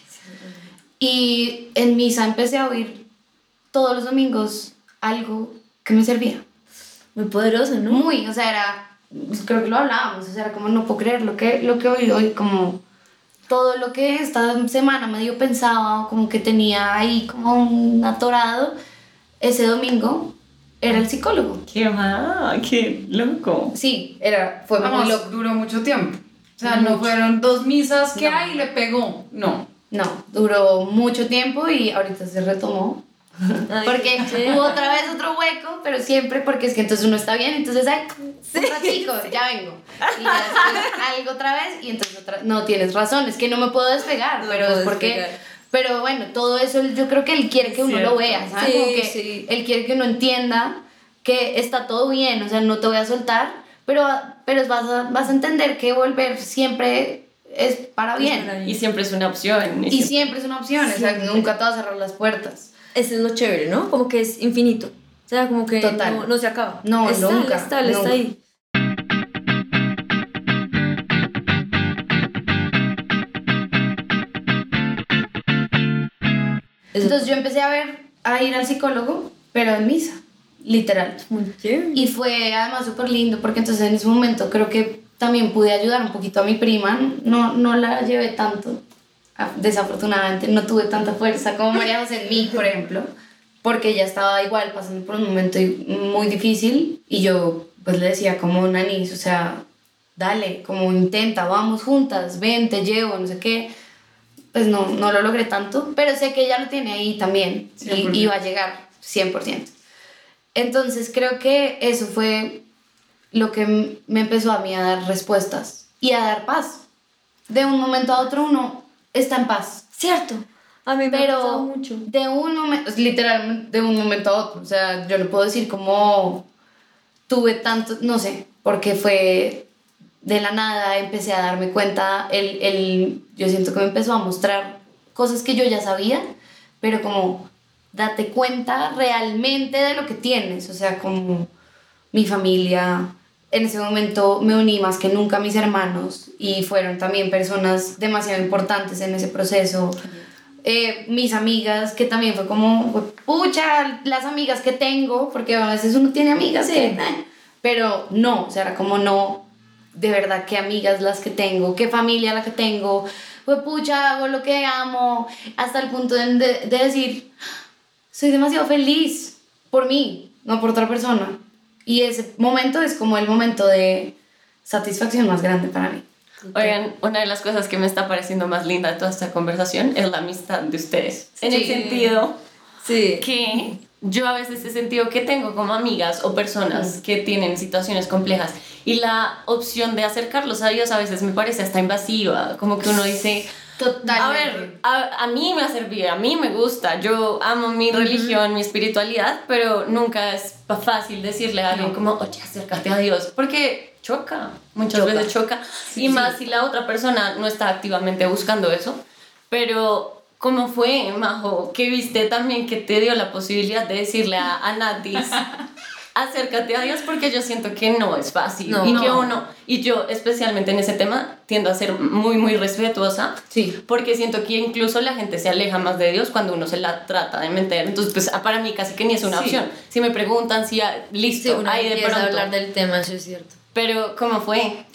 [SPEAKER 1] Y en misa empecé a oír todos los domingos algo que me servía.
[SPEAKER 4] Muy poderoso, ¿no?
[SPEAKER 1] Muy, o sea, era, pues, creo que lo hablábamos, o sea, era como no puedo creer lo que, lo que oí hoy, como todo lo que esta semana medio pensaba, como que tenía ahí como un atorado, ese domingo era el psicólogo.
[SPEAKER 2] Qué va, qué loco.
[SPEAKER 1] Sí, era, fue muy
[SPEAKER 5] Además,
[SPEAKER 1] loco.
[SPEAKER 5] duró mucho tiempo. O sea, no fueron dos misas que
[SPEAKER 1] No.
[SPEAKER 5] hay y le pegó. No.
[SPEAKER 1] No, duró mucho tiempo y ahorita se retomó.
[SPEAKER 4] Ay,
[SPEAKER 1] Porque hubo otra vez otro hueco, pero siempre porque es que entonces uno está bien, entonces ay, un ratico, ya vengo. Y ya algo otra vez y entonces otra no tienes razón, es que no me puedo despegar,
[SPEAKER 4] No
[SPEAKER 1] pero
[SPEAKER 4] puedo
[SPEAKER 1] es porque
[SPEAKER 4] despegar.
[SPEAKER 1] pero bueno, todo eso yo creo que él quiere que uno lo
[SPEAKER 2] Cierto.
[SPEAKER 1] vea, ¿sabes?
[SPEAKER 4] Sí,
[SPEAKER 1] Como que
[SPEAKER 4] sí.
[SPEAKER 1] él quiere que uno entienda que está todo bien, o sea, no te voy a soltar, pero, pero vas, a, vas a entender que volver siempre es para bien.
[SPEAKER 2] Y siempre es una opción.
[SPEAKER 1] Y, siempre, es una opción, o sea, nunca te vas a cerrar las puertas.
[SPEAKER 4] Eso es lo chévere, ¿no? Como que es infinito. O sea, como que No, no, se acaba.
[SPEAKER 1] No,
[SPEAKER 4] está,
[SPEAKER 1] nunca.
[SPEAKER 4] Está, está ahí.
[SPEAKER 1] Entonces yo empecé a ver, a ir al psicólogo, pero en misa, literal. Y fue además súper lindo porque entonces en ese momento creo que también pude ayudar un poquito a mi prima. No, no la llevé tanto, ah, desafortunadamente, no tuve tanta fuerza como María José en mí, por ejemplo, porque ella estaba igual pasando por un momento muy difícil y yo pues le decía como Nanis, o sea, dale, como intenta, vamos juntas, ven, te llevo, no sé qué pues no, no lo logré tanto, pero sé que ella lo tiene ahí también y, y, va a llegar 100%. Entonces creo que eso fue lo que me empezó a mí a dar respuestas y a dar paz. De un momento a otro uno está en paz.
[SPEAKER 4] Cierto. A mí me
[SPEAKER 1] pero
[SPEAKER 4] mucho.
[SPEAKER 1] De un momento, literalmente de un momento a otro. O sea, yo no puedo decir como tuve tanto, no sé, porque fue de la nada empecé a darme cuenta, el, el, yo siento que me empezó a mostrar cosas que yo ya sabía, pero como date cuenta realmente de lo que tienes, o sea, como mi familia, en ese momento me uní más que nunca a mis hermanos y fueron también personas demasiado importantes en ese proceso. Eh, mis amigas, que también fue como, pucha, las amigas que tengo, porque a veces uno tiene amigas que, pero no, o sea, era como no, de verdad qué amigas las que tengo, qué familia la que tengo, pues pucha, hago lo que amo, hasta el punto de, de, decir, soy demasiado feliz por mí, no por otra persona. Y ese momento es como el momento de satisfacción más grande para mí.
[SPEAKER 2] Oigan, una de las cosas que me está pareciendo más linda de toda esta conversación es la amistad de ustedes. En el sentido
[SPEAKER 4] sí.
[SPEAKER 2] que yo a veces he sentido que tengo como amigas o personas que tienen situaciones complejas y la opción de acercarlos a Dios a veces me parece hasta invasiva, como que uno dice,
[SPEAKER 1] Totalmente.
[SPEAKER 2] a ver, a, a, mí me ha servido, a mí me gusta, yo amo mi religión, mi espiritualidad, pero nunca es fácil decirle a alguien como, oye, acércate a Dios, porque choca, muchas veces choca, y más si la otra persona no está activamente buscando eso, pero ¿Cómo fue, Majo? ¿Qué viste también que te dio la posibilidad de decirle a, a Natis, acércate a Dios? Porque yo siento que no es fácil. y que uno, y yo especialmente en ese tema, tiendo a ser muy, muy respetuosa.
[SPEAKER 1] Sí.
[SPEAKER 2] Porque siento que incluso la gente se aleja más de Dios cuando uno se la trata de meter. Entonces, pues para mí casi que ni es una opción. Si me preguntan si, listo,
[SPEAKER 4] sí,
[SPEAKER 2] ahí de pronto.
[SPEAKER 4] hablar del tema, eso es cierto.
[SPEAKER 2] Pero, ¿cómo fue?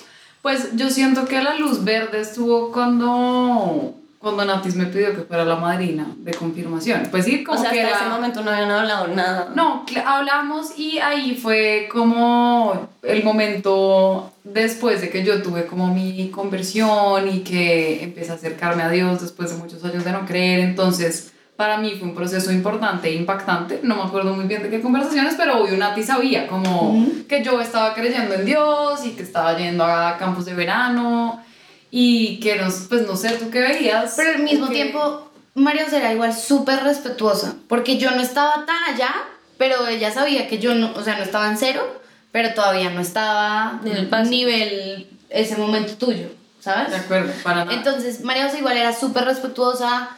[SPEAKER 5] Pues yo siento que la luz verde estuvo cuando cuando Natis me pidió que fuera la madrina de confirmación. Pues sí, como
[SPEAKER 2] o sea,
[SPEAKER 5] que
[SPEAKER 2] hasta ese momento no habían hablado nada.
[SPEAKER 5] No, hablamos y ahí fue como el momento después de que yo tuve como mi conversión y que empecé a acercarme a Dios después de muchos años de no creer. Entonces, para mí fue un proceso importante e impactante. No me acuerdo muy bien de qué conversaciones, pero obvio Nati sabía como que yo estaba creyendo en Dios y que estaba yendo a campos de verano y que nos, pues no sé, tú qué veías.
[SPEAKER 1] Pero al mismo tiempo, María era igual súper respetuosa, porque yo no estaba tan allá, pero ella sabía que yo no, o sea, no estaba en cero, pero todavía no estaba en el nivel, ese momento tuyo, ¿sabes?
[SPEAKER 5] De acuerdo, para nada.
[SPEAKER 1] Entonces, María José igual era súper respetuosa,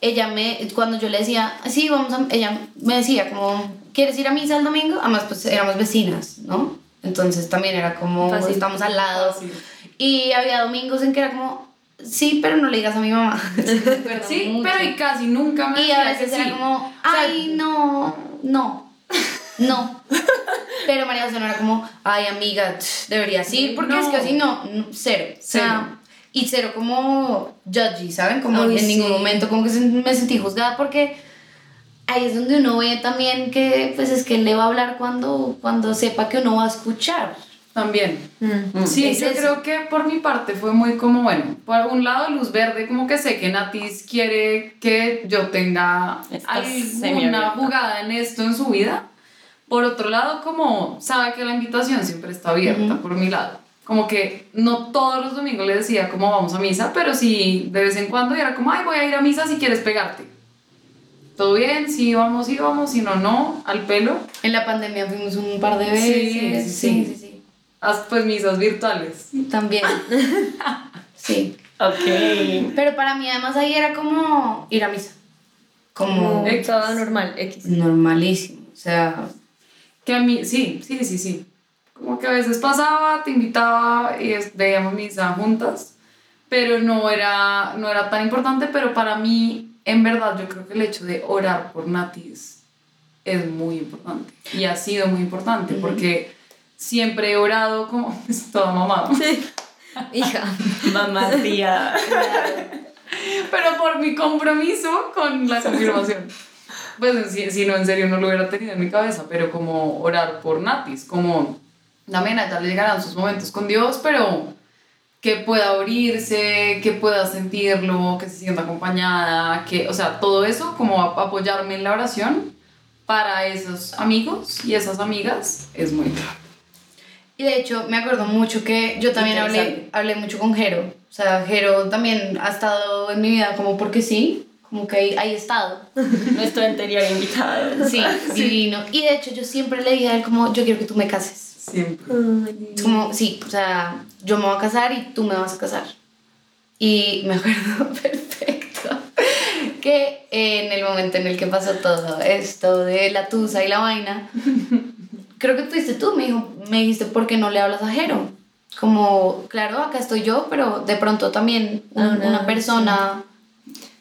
[SPEAKER 1] ella me, cuando yo le decía, sí, vamos a, ella me decía como, ¿quieres ir a misa el domingo? Además, pues éramos vecinas, ¿no? Entonces también era como, estamos al lado. Y había domingos en que era como, sí, pero no le digas a mi mamá.
[SPEAKER 5] sí, pero y casi nunca me
[SPEAKER 1] Y a veces era como, ay, no, no, no. pero María José no era como, ay, amiga, deberías ir, porque es que así no, cero. cero. y cero como judgy, ¿saben? Como en ningún momento como que me sentí juzgada porque ahí es donde uno ve también que pues es que él le va a hablar cuando, cuando sepa que uno va a escuchar.
[SPEAKER 5] También. Mm. Sí, yo creo que por mi parte fue muy como, bueno, por un lado luz verde, como que sé que Natis quiere que yo tenga alguna jugada en esto en su vida. Por otro lado, como sabe que la invitación siempre está abierta por mi lado. Como que no todos los domingos le decía como vamos a misa, pero sí de vez en cuando era como, ay, voy a ir a misa si quieres pegarte. ¿todo bien? Sí, vamos, sí, vamos, si no, no, al pelo.
[SPEAKER 1] En la pandemia fuimos un par de veces. Sí, sí, sí.
[SPEAKER 5] Haz pues misas virtuales.
[SPEAKER 1] También. sí.
[SPEAKER 2] Ok.
[SPEAKER 1] Pero para mí además ahí era como ir a misa. Como
[SPEAKER 4] Como todo normal, X.
[SPEAKER 1] normalísimo. O sea,
[SPEAKER 5] Que a mí, sí, sí, sí, sí. Como que a veces pasaba, te invitaba y es- veíamos misa juntas, pero no era, no era tan importante, pero para mí, en verdad, yo creo que el hecho de orar por Natis es muy importante y ha sido muy importante porque siempre he orado como, es toda mamá,
[SPEAKER 4] Hija.
[SPEAKER 2] Mamá, tía.
[SPEAKER 5] pero por mi compromiso con la confirmación. Pues si, si no, en serio no lo hubiera tenido en mi cabeza, pero como orar por Natis, como también a ella le llegarán sus momentos con Dios, pero que pueda abrirse, que pueda sentirlo, que se sienta acompañada, que, o sea, todo eso, como ap- apoyarme en la oración para esos amigos y esas amigas es muy claro.
[SPEAKER 1] Y de hecho, me acuerdo mucho que yo también hablé, hablé mucho con Jero. O sea, Jero también ha estado en mi vida como porque sí, como que ahí, ahí ha estado.
[SPEAKER 2] Nuestro anterior invitado.
[SPEAKER 1] Sí, divino. Y de hecho, yo siempre le dije a él como, yo quiero que tú me cases.
[SPEAKER 5] Siempre.
[SPEAKER 1] Es como, sí, o sea, yo me voy a casar y tú me vas a casar. Y me acuerdo perfecto que en el momento en el que pasó todo esto de la tusa y la vaina, creo que fuiste tú, me, dijo, me dijiste, ¿por qué no le hablas a Jero? Como, claro, acá estoy yo, pero de pronto también
[SPEAKER 4] Ah, no,
[SPEAKER 1] una persona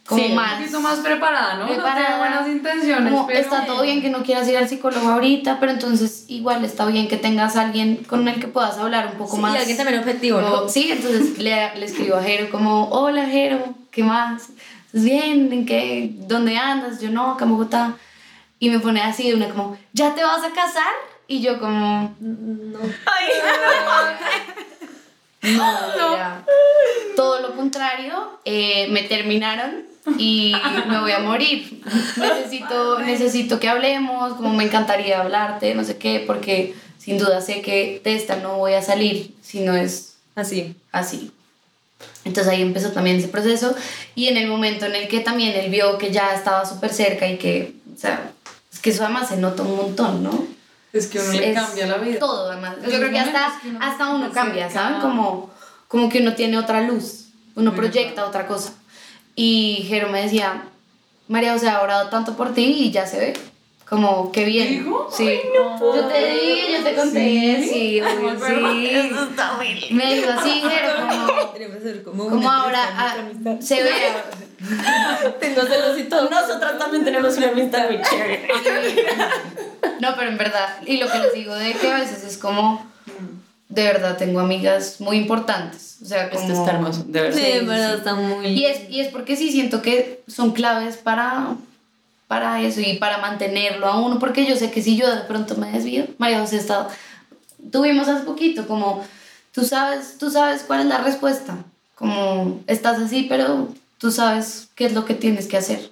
[SPEAKER 1] como
[SPEAKER 2] Sí,
[SPEAKER 1] más...
[SPEAKER 5] Un poquito más preparada, ¿no? No
[SPEAKER 1] preparada,
[SPEAKER 5] buenas intenciones,
[SPEAKER 1] como,
[SPEAKER 5] pero...
[SPEAKER 1] Está todo bien que no quieras ir al psicólogo ahorita, pero entonces igual está bien que tengas a alguien con el que puedas hablar un poco
[SPEAKER 4] Sí,
[SPEAKER 1] más.
[SPEAKER 4] y alguien también objetivo, ¿no?
[SPEAKER 1] Sí, entonces le, le escribo a Jero como, hola Jero, ¿qué más? ¿Estás bien? ¿En qué? ¿Dónde andas? Yo no, acá en Bogotá. Y me pone así de una como, ¿ya te vas a casar? Y yo como,
[SPEAKER 4] No.
[SPEAKER 1] no, mira, todo lo contrario, eh, me terminaron y me voy a morir. Necesito, necesito que hablemos, como me encantaría hablarte, no sé qué, porque sin duda sé que de esta no voy a salir si no es
[SPEAKER 4] Así.
[SPEAKER 1] así. Entonces ahí empezó también ese proceso y en el momento en el que también él vio que ya estaba súper cerca y que, o sea, es que eso además se nota un montón, ¿no?
[SPEAKER 5] Es que uno le
[SPEAKER 1] Es
[SPEAKER 5] cambia la vida.
[SPEAKER 1] Todo, además. Yo creo que hasta,
[SPEAKER 5] que uno
[SPEAKER 1] hasta uno cambia. ¿saben? Como, como que uno tiene otra luz, uno
[SPEAKER 5] Sí,
[SPEAKER 1] proyecta otra cosa. Y Jero me decía, María, o sea, he orado tanto por ti y ya se ve. Como, qué bien.
[SPEAKER 5] ¿Dijo?
[SPEAKER 1] Sí. yo te dije, yo te conté, sí, obvio, sí. Me dijo así, Jero, como,
[SPEAKER 4] como,
[SPEAKER 1] ahora ah, se ve.
[SPEAKER 4] Tengo celos y todo.
[SPEAKER 2] Nosotras también tenemos una amistad muy chévere.
[SPEAKER 1] No, pero en verdad, y lo que les digo de que a veces es como, de verdad, tengo amigas muy importantes. O sea, como...
[SPEAKER 2] Esto está hermoso, de verdad.
[SPEAKER 4] Sí, verdad está muy.
[SPEAKER 1] Y es, y es porque sí siento que son claves para, para eso y para mantenerlo a uno, porque yo sé que si yo de pronto me desvío, María José está, tuvimos hace poquito, como tú sabes, tú sabes cuál es la respuesta, como estás así, pero tú sabes qué es lo que tienes que hacer.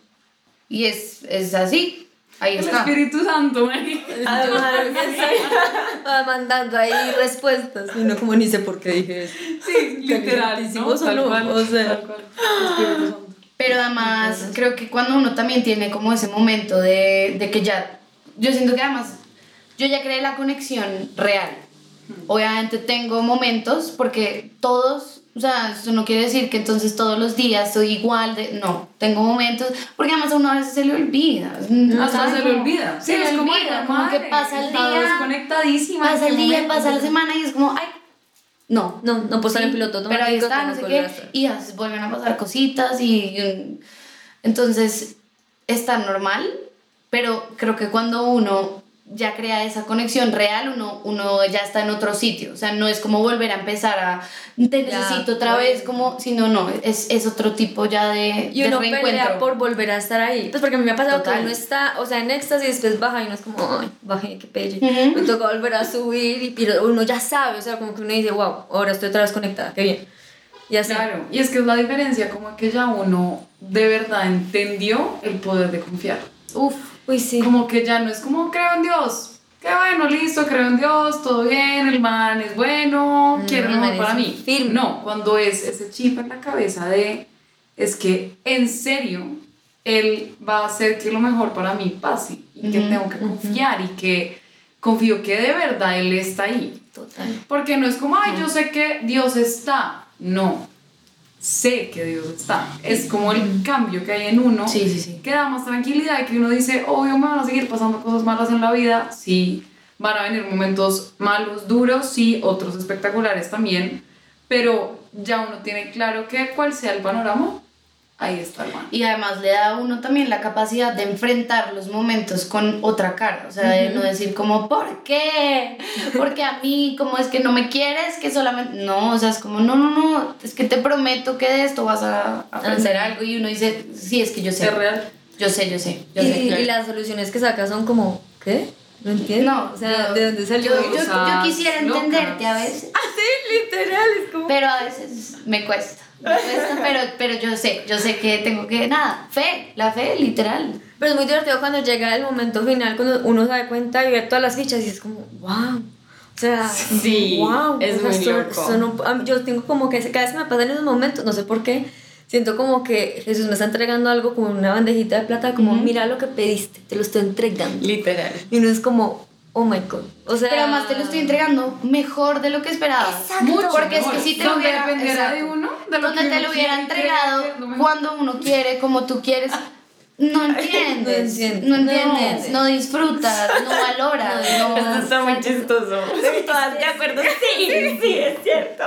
[SPEAKER 1] Y es, es así, ahí
[SPEAKER 5] El
[SPEAKER 1] está.
[SPEAKER 5] Espíritu Santo.
[SPEAKER 4] Además, va mandando ahí respuestas. Y no como ni sé por qué dije eso.
[SPEAKER 5] Sí, literal, ¿no? Tal
[SPEAKER 4] no,
[SPEAKER 5] cual,
[SPEAKER 4] o sea.
[SPEAKER 5] tal cual. Espíritu Santo.
[SPEAKER 1] Pero además, creo que cuando uno también tiene como ese momento de, de que ya, yo siento que además, yo ya creé la conexión real. Obviamente tengo momentos porque todos, o sea, eso no quiere decir que entonces todos los días soy igual de, no, tengo momentos, porque además a uno a veces se le olvida.
[SPEAKER 5] Hasta
[SPEAKER 1] ¿sabes?
[SPEAKER 5] se le olvida.
[SPEAKER 1] Se le
[SPEAKER 5] es como,
[SPEAKER 1] olvida, como que
[SPEAKER 5] madre,
[SPEAKER 1] pasa el día,
[SPEAKER 5] desconectadísima. ¿en
[SPEAKER 1] pasa el día,
[SPEAKER 5] momento?
[SPEAKER 1] pasa la semana y es como, ay, no,
[SPEAKER 4] No, no puedo estar en
[SPEAKER 1] Sí,
[SPEAKER 4] piloto
[SPEAKER 1] pero ahí está, no sé
[SPEAKER 4] que
[SPEAKER 1] qué, y ya vuelven a pasar cositas y entonces está normal, pero creo que cuando uno ya crea esa conexión real, uno, uno ya está en otro sitio, o sea, no es como volver a empezar a te
[SPEAKER 4] Ya,
[SPEAKER 1] necesito otra
[SPEAKER 4] bueno.
[SPEAKER 1] vez, como, sino no, es, es otro tipo ya de,
[SPEAKER 4] Y
[SPEAKER 1] de
[SPEAKER 4] uno
[SPEAKER 1] reencuentro.
[SPEAKER 4] pelea por volver a estar ahí. Pues porque a mí me ha pasado
[SPEAKER 1] Total.
[SPEAKER 4] que uno está, o sea, en éxtasis y después baja y uno es como, ay, bajé, qué pelle.
[SPEAKER 1] Ujú.
[SPEAKER 4] Me toca volver a subir y pero uno ya sabe, o sea, como que uno dice, wow, ahora estoy otra vez conectada, qué bien. Y así.
[SPEAKER 5] Claro, y es que es la diferencia, como que ya uno de verdad entendió el poder de confiar.
[SPEAKER 1] Uf,
[SPEAKER 4] Uy, sí.
[SPEAKER 5] Como que ya no es como creo en Dios. Qué bueno, listo, creo en Dios, todo bien, el man es bueno,
[SPEAKER 4] Mm,
[SPEAKER 5] quiere lo mejor para mí.
[SPEAKER 4] firme.
[SPEAKER 5] No, cuando es ese chip en la cabeza de, es que en serio, Él va a hacer que lo mejor para mí pase y que tengo que confiar y que confío que de verdad Él está ahí.
[SPEAKER 4] Total.
[SPEAKER 5] Porque no es como, ay, yo sé que Dios está. No, sé que Dios está. Es como el cambio que hay en uno
[SPEAKER 1] Sí, sí, sí.
[SPEAKER 5] que da más tranquilidad y que uno dice, obvio me van a seguir pasando cosas malas en la vida, sí, van a venir momentos malos, duros, sí, otros espectaculares también, pero ya uno tiene claro que cual sea el panorama, ahí está el man.
[SPEAKER 1] Y además le da a uno también la capacidad de enfrentar los momentos con otra cara, o sea, de no decir como, ¿por qué? Porque a mí, como es que no me quieres, que solamente, no, o sea, es como, no, no, no, es que te prometo que de esto vas a aprender algo y uno dice, sí, es que yo sé.
[SPEAKER 5] ¿Es real?
[SPEAKER 1] Yo sé, yo sé, yo
[SPEAKER 4] Y,
[SPEAKER 1] sé.
[SPEAKER 4] y las soluciones que saca son como, ¿qué? No entiendo.
[SPEAKER 1] No,
[SPEAKER 4] o sea,
[SPEAKER 1] no.
[SPEAKER 4] ¿de dónde salió?
[SPEAKER 1] Yo, yo, quisiera
[SPEAKER 5] locas.
[SPEAKER 1] entenderte a veces,
[SPEAKER 4] literal, es como...
[SPEAKER 1] pero a veces me cuesta. Pero, pero yo sé, yo sé que tengo que, nada, fe, la fe, literal.
[SPEAKER 4] Pero es muy divertido cuando llega el momento final, cuando uno se da cuenta y ve todas las fichas y es como, wow. O sea,
[SPEAKER 2] Sí,
[SPEAKER 4] wow.
[SPEAKER 2] es
[SPEAKER 4] o sea,
[SPEAKER 2] muy
[SPEAKER 4] esto-
[SPEAKER 2] loco.
[SPEAKER 4] esto no- yo tengo como que cada vez que me pasan esos momentos, no sé por qué, siento como que Jesús me está entregando algo como una bandejita de plata, como, mira lo que pediste, te lo estoy entregando.
[SPEAKER 2] Literal.
[SPEAKER 4] Y uno es como, oh my god. O sea,
[SPEAKER 1] Pero además te lo estoy entregando mejor de lo que esperaba.
[SPEAKER 4] Exacto.
[SPEAKER 1] Mucho, porque
[SPEAKER 5] mejor.
[SPEAKER 1] es que si te lo hubiera,
[SPEAKER 5] dependiera
[SPEAKER 1] exacto.
[SPEAKER 5] de uno, de lo
[SPEAKER 1] donde
[SPEAKER 5] que
[SPEAKER 1] te lo hubiera entregado
[SPEAKER 5] que
[SPEAKER 1] cuando uno quiere, como tú quieres, no entiendes,
[SPEAKER 4] No entiendes.
[SPEAKER 1] no entiendes,
[SPEAKER 4] No.
[SPEAKER 1] no, disfrutas, no valoras, no,
[SPEAKER 2] Esto está muy chistoso. ¿Todas de acuerdo? Sí, sí, es cierto.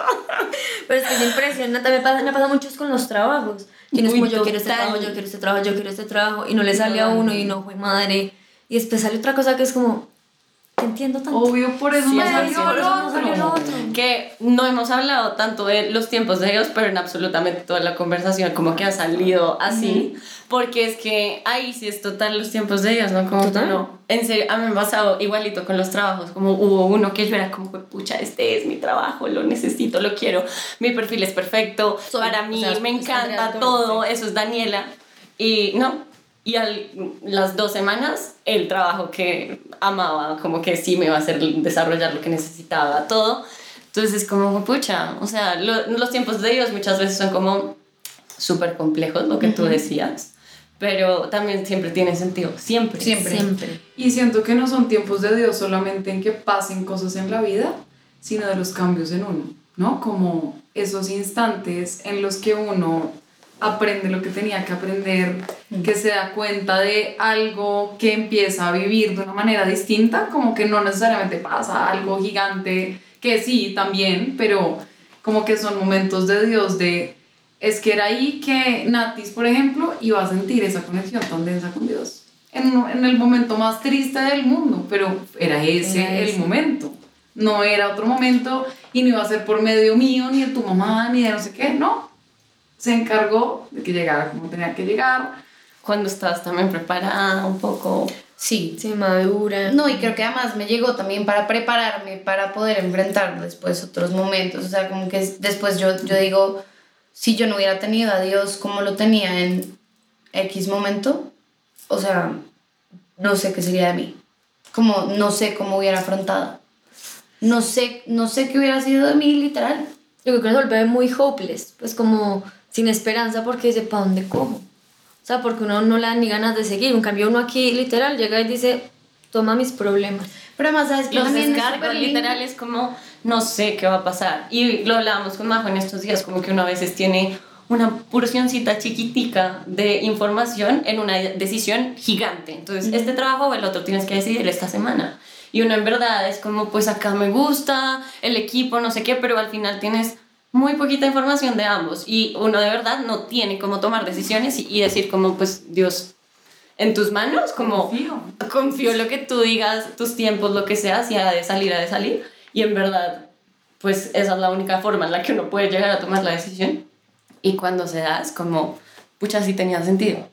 [SPEAKER 4] Pero es que es impresionante, me pasa, me pasa mucho es con los trabajos. Uno es como, yo quiero este trabajo, yo quiero este trabajo, yo quiero este trabajo, y no le sale a uno y no fue madre. Y después sale otra cosa que es como, te entiendo tanto.
[SPEAKER 5] Obvio, por eso
[SPEAKER 2] Sí,
[SPEAKER 5] no
[SPEAKER 2] es
[SPEAKER 5] salió otro.
[SPEAKER 4] salió el otro.
[SPEAKER 2] Que no hemos hablado tanto de los tiempos de Dios, pero en absolutamente toda la conversación como que ha salido así, porque es que ahí sí es total los tiempos de Dios, ¿no? Como que
[SPEAKER 4] Total.
[SPEAKER 2] no. En serio, a mí me ha pasado igualito con los trabajos, como hubo uno que yo era como, pucha, este es mi trabajo, lo necesito, lo quiero, mi perfil es perfecto,
[SPEAKER 4] Soy,
[SPEAKER 2] para
[SPEAKER 4] o
[SPEAKER 2] mí
[SPEAKER 4] sea,
[SPEAKER 2] me encanta todo, eso es Daniela, y no. Y a las dos semanas, el trabajo que amaba, como que sí me iba a hacer desarrollar lo que necesitaba, todo. Entonces es como, pucha, o sea, lo- los tiempos de Dios muchas veces son como súper complejos, lo que tú decías, pero también siempre tienen sentido, siempre.
[SPEAKER 1] Siempre.
[SPEAKER 4] Siempre.
[SPEAKER 5] Y siento que no son tiempos de Dios solamente en que pasen cosas en la vida, sino de los cambios en uno, ¿no? Como esos instantes en los que uno aprende lo que tenía que aprender, que se da cuenta de algo que empieza a vivir de una manera distinta, como que no necesariamente pasa algo gigante, que sí, también, pero como que son momentos de Dios de... Es que era ahí que Natis, por ejemplo, iba a sentir esa conexión tan densa con Dios en, en el momento más triste del mundo, pero era ese
[SPEAKER 4] Era
[SPEAKER 5] el
[SPEAKER 4] ese.
[SPEAKER 5] momento. No era otro momento y no iba a ser por medio mío, ni de tu mamá, ni de no sé qué, no. Se encargó de que llegara como tenía que llegar.
[SPEAKER 2] Cuando estás también preparada un poco.
[SPEAKER 1] Sí.
[SPEAKER 4] Sí, madura.
[SPEAKER 1] No, y creo que además me llegó también para prepararme, para poder enfrentar después otros momentos. O sea, como que es- después yo, yo digo, si yo no hubiera tenido a Dios como lo tenía en X momento, o sea, no sé qué sería de mí. Como no sé cómo hubiera afrontado. No sé, no sé qué hubiera sido de mí, literal.
[SPEAKER 4] Yo creo que se vuelve muy hopeless, pues como sin esperanza porque dice, ¿para dónde cojo? O sea, porque uno no le da ni ganas de seguir. En cambio, uno aquí literal llega y dice, toma mis problemas.
[SPEAKER 1] Pero además, ¿sabes que
[SPEAKER 2] Los
[SPEAKER 1] es
[SPEAKER 2] descargos
[SPEAKER 1] lindo?
[SPEAKER 2] literales como no sé qué va a pasar. Y lo hablábamos con Majo en estos días, como que uno a veces tiene una porcioncita chiquitica de información en una decisión gigante. Entonces, este trabajo o el otro tienes que decidir esta semana. Y uno en verdad es como, pues acá me gusta, el equipo, no sé qué, pero al final tienes muy poquita información de ambos. Y uno de verdad no tiene cómo tomar decisiones y, y decir como, pues Dios, en tus manos, como
[SPEAKER 5] Confío.
[SPEAKER 2] confío en lo que tú digas, tus tiempos, lo que sea, si ha de salir, ha de salir. Y en verdad, pues esa es la única forma en la que uno puede llegar a tomar la decisión. Y cuando se da, es como, pucha, sí tenía sentido.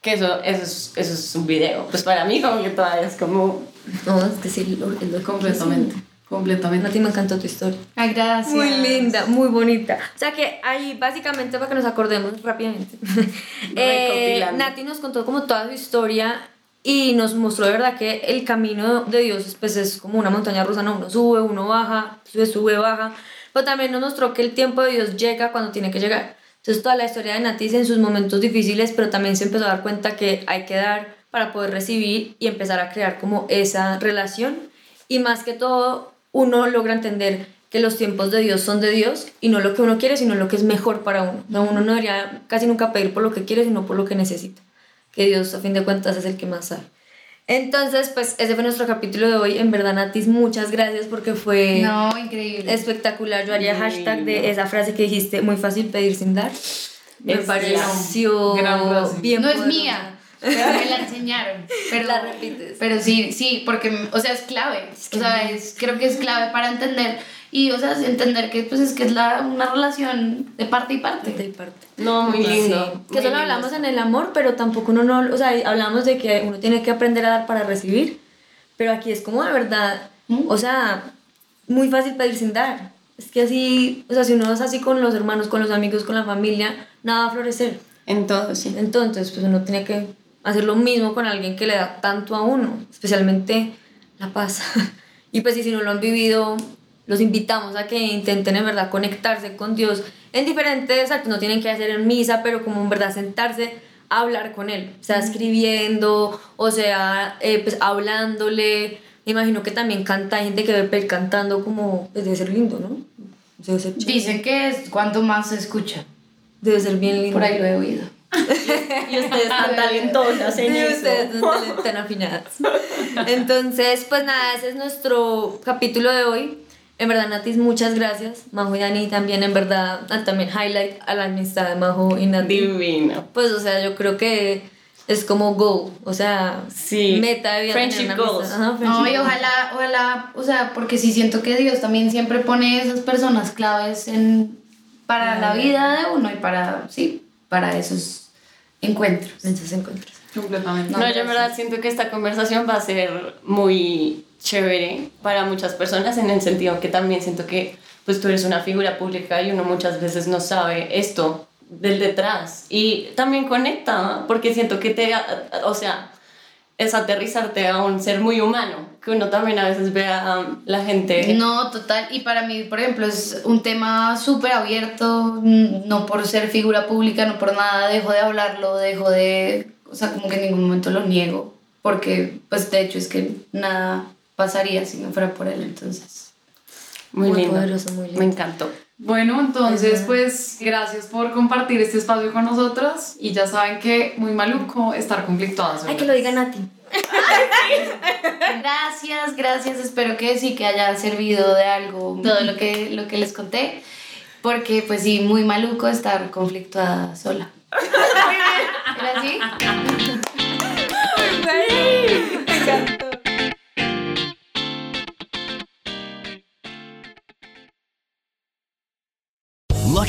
[SPEAKER 2] Que eso, eso, es, eso es un video. Pues para mí, como que todavía es como.
[SPEAKER 4] No, es que sí, lo
[SPEAKER 5] Completamente. Completamente.
[SPEAKER 4] Nati, me encantó tu historia.
[SPEAKER 1] Ay, gracias.
[SPEAKER 4] Muy linda, muy bonita. O sea que ahí básicamente para que nos acordemos rápidamente. eh. Nati nos contó como toda su historia y nos mostró de verdad que el camino de Dios pues es como una montaña rusa, ¿no? Uno sube, uno baja, sube, sube, baja. Pero también nos mostró que el tiempo de Dios llega cuando tiene que llegar. Entonces toda la historia de Nati en sus momentos difíciles, pero también se empezó a dar cuenta que hay que dar para poder recibir y empezar a crear como esa relación. Y más que todo, uno logra entender que los tiempos de Dios son de Dios y no lo que uno quiere, sino lo que es mejor para uno. No, uno no debería casi nunca pedir por lo que quiere, sino por lo que necesita. Que Dios, a fin de cuentas, es el que más sabe. Entonces, pues ese fue nuestro capítulo de hoy. En verdad, Natis, muchas gracias porque fue
[SPEAKER 1] No, increíble.
[SPEAKER 4] espectacular. Yo haría hashtag de esa frase que dijiste, muy fácil pedir sin dar. Me
[SPEAKER 2] Es
[SPEAKER 4] pareció bien
[SPEAKER 1] no es mía, pero me la enseñaron. Pero,
[SPEAKER 4] La repites.
[SPEAKER 1] Pero sí, sí, porque, o sea, es clave. o sea, es, creo que es clave para entender. Y, o sea, es entender que, pues, es que es la, una relación de parte y parte.
[SPEAKER 4] De parte.
[SPEAKER 2] No, muy lindo.
[SPEAKER 4] Sí.
[SPEAKER 2] muy
[SPEAKER 4] Que solo
[SPEAKER 2] lindo.
[SPEAKER 4] hablamos en el amor, pero tampoco uno no, o sea, hablamos de que uno tiene que aprender a dar para recibir, pero aquí es como de verdad, o sea, muy fácil pedir sin dar. Es que así, o sea, si uno es así con los hermanos, con los amigos, con la familia, nada va a florecer.
[SPEAKER 2] En todo, sí.
[SPEAKER 4] Entonces, pues uno tiene que hacer lo mismo con alguien que le da tanto a uno, especialmente la paz. y pues y si no lo han vivido, los invitamos a que intenten en verdad conectarse con Dios en diferentes actos, no tienen que hacer en misa, pero como en verdad sentarse a hablar con Él, o sea, escribiendo, o sea, eh, pues hablándole. Me imagino que también canta hay gente que ve cantando como, pues debe ser lindo, ¿no? Debe ser.
[SPEAKER 1] Dicen que es cuanto más se escucha.
[SPEAKER 4] Debe ser bien lindo.
[SPEAKER 1] Por ahí lo he oído.
[SPEAKER 2] Y ustedes tan talentosas en
[SPEAKER 4] Y
[SPEAKER 2] eso.
[SPEAKER 4] ustedes no tan- tan afinadas. Entonces, pues nada, ese es nuestro capítulo de hoy. En verdad, Natis, muchas gracias. Majo y Dani también, en verdad, ah, también highlight a la amistad de Majo y Nati.
[SPEAKER 2] Divino.
[SPEAKER 4] Pues, o sea, yo creo que es como goal, o sea,
[SPEAKER 2] Sí.
[SPEAKER 4] meta de vida.
[SPEAKER 2] Friendship goals.
[SPEAKER 4] Ajá,
[SPEAKER 1] No, y ojalá, ojalá, o sea, porque sí siento que Dios también siempre pone esas personas claves en, para la vida de uno y para, sí, para esos encuentros.
[SPEAKER 4] Esos encuentros.
[SPEAKER 5] Completamente.
[SPEAKER 2] No, yo en verdad siento que esta conversación va a ser muy chévere para muchas personas en el sentido que también siento que pues tú eres una figura pública y uno muchas veces no sabe esto del detrás y también conecta porque siento que te, o sea, es aterrizarte a un ser muy humano, que uno también a veces ve a la gente
[SPEAKER 1] No, total. Y para mí, por ejemplo, es un tema súper abierto, mm, no por ser figura pública, no por nada, dejo de hablarlo, dejo de, o sea, como que en ningún momento lo niego, porque pues de hecho es que nada pasaría si no fuera por él, entonces.
[SPEAKER 2] muy,
[SPEAKER 4] Muy
[SPEAKER 2] lindo.
[SPEAKER 4] poderoso, muy lindo.
[SPEAKER 2] Me encantó.
[SPEAKER 5] Bueno, entonces pues gracias por compartir este espacio con nosotros y ya saben que muy maluco estar conflictuadas.
[SPEAKER 4] Ay, que lo diga Nati.
[SPEAKER 1] Gracias, gracias. Espero que sí que haya servido de algo todo lo que, lo que les conté. Porque, pues sí, muy maluco estar conflictuada sola. ¿Era así?